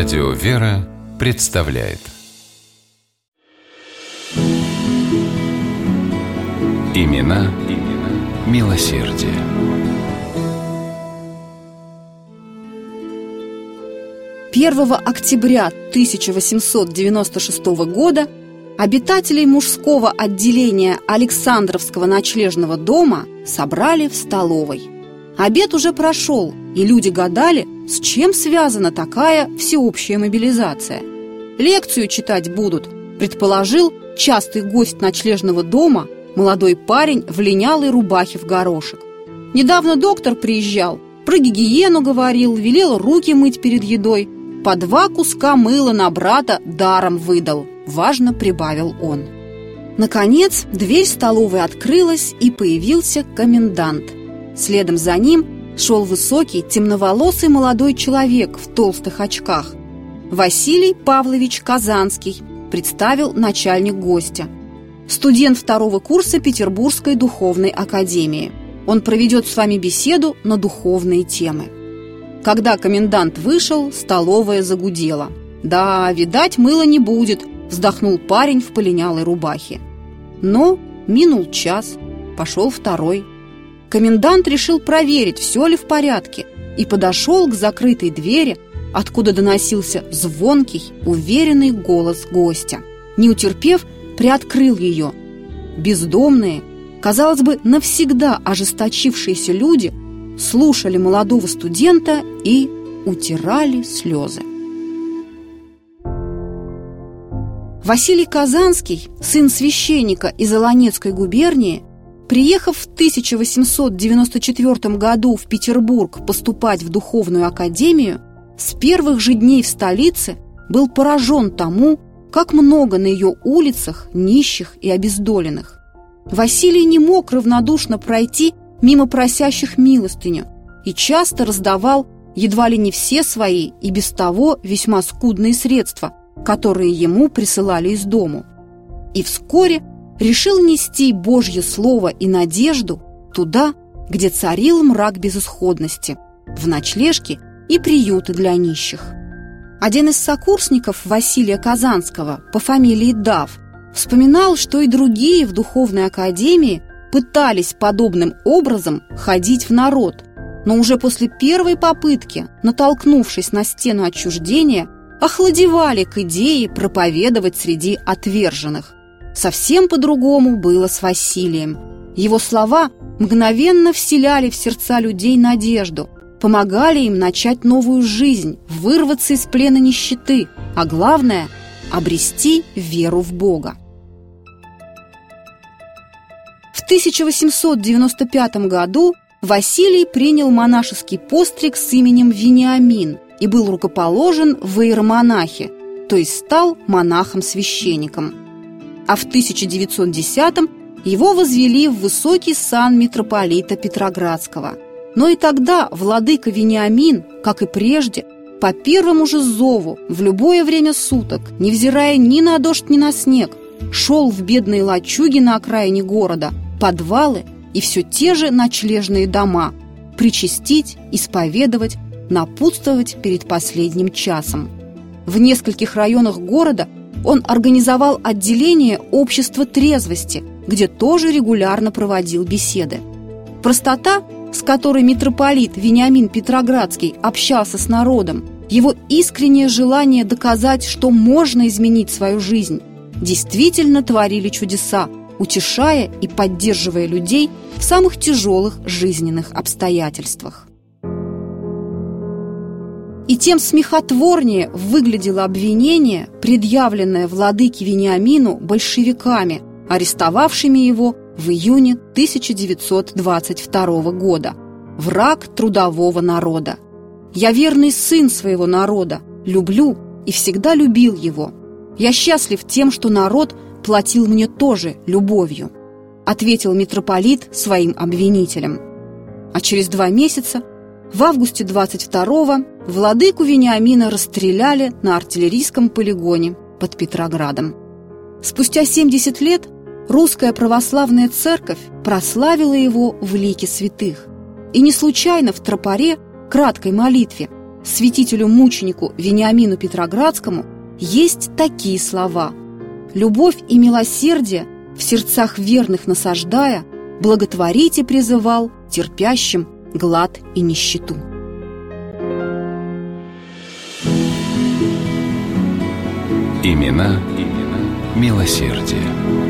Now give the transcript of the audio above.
Радио «Вера» представляет Имена, имена милосердие. Первого октября 1896 года обитателей мужского отделения Александровского ночлежного дома собрали в столовой. Обед уже прошел, и люди гадали, с чем связана такая всеобщая мобилизация. Лекцию читать будут, предположил частый гость ночлежного дома, молодой парень в линялой рубахе в горошек. Недавно доктор приезжал, про гигиену говорил, велел руки мыть перед едой, по два куска мыла на брата даром выдал, важно прибавил он. Наконец, дверь столовой открылась, и появился комендант. Следом за ним шел высокий, темноволосый молодой человек в толстых очках. Василий Павлович Казанский представил начальник гостя. Студент второго курса Петербургской духовной академии. Он проведет с вами беседу на духовные темы. Когда комендант вышел, столовая загудела. «Да, видать, мыла не будет», – вздохнул парень в полинялой рубахе. Но минул час, пошел второй. Комендант решил проверить, все ли в порядке, и подошел к закрытой двери, откуда доносился звонкий, уверенный голос гостя. Не утерпев, приоткрыл ее. Бездомные, казалось бы, навсегда ожесточившиеся люди слушали молодого студента и утирали слезы. Василий Казанский, сын священника из Илонецкой губернии, приехав в 1894 году в Петербург поступать в духовную академию, с первых же дней в столице был поражен тому, как много на ее улицах нищих и обездоленных. Василий не мог равнодушно пройти мимо просящих милостыню и часто раздавал едва ли не все свои и без того весьма скудные средства, которые ему присылали из дому. И вскоре решил нести Божье Слово и надежду туда, где царил мрак безысходности, в ночлежки и приюты для нищих. Один из сокурсников Василия Казанского по фамилии Дав вспоминал, что и другие в духовной академии пытались подобным образом ходить в народ, но уже после первой попытки, натолкнувшись на стену отчуждения, охладевали к идее проповедовать среди отверженных. Совсем по-другому было с Василием. Его слова мгновенно вселяли в сердца людей надежду, помогали им начать новую жизнь, вырваться из плена нищеты, а главное – обрести веру в Бога. В 1895 году Василий принял монашеский постриг с именем Вениамин и был рукоположен в иеромонахе, то есть стал монахом-священником. А в 1910 его возвели в высокий сан митрополита Петроградского. Но и тогда владыка Вениамин, как и прежде, по первому же зову, в любое время суток, невзирая ни на дождь, ни на снег, шел в бедные лачуги на окраине города – подвалы и все те же ночлежные дома, причастить, исповедовать, напутствовать перед последним часом. В нескольких районах города он организовал отделение общества трезвости, где тоже регулярно проводил беседы. Простота, с которой митрополит Вениамин Петроградский общался с народом, его искреннее желание доказать, что можно изменить свою жизнь, действительно творили чудеса, утешая и поддерживая людей в самых тяжелых жизненных обстоятельствах. И тем смехотворнее выглядело обвинение, предъявленное владыке Вениамину большевиками, арестовавшими его в июне 1922 года. Враг трудового народа. «Я верный сын своего народа, люблю и всегда любил его. Я счастлив тем, что народ – платил мне тоже любовью», ответил митрополит своим обвинителям. А через два месяца, в августе 22-го, владыку Вениамина расстреляли на артиллерийском полигоне под Петроградом. Спустя 70 лет русская православная церковь прославила его в лике святых. И не случайно в тропаре, краткой молитве, святителю-мученику Вениамину Петроградскому есть такие слова «Любовь и милосердие в сердцах верных насаждая, благотворите призывал терпящим глад и нищету». Имена, имена милосердие.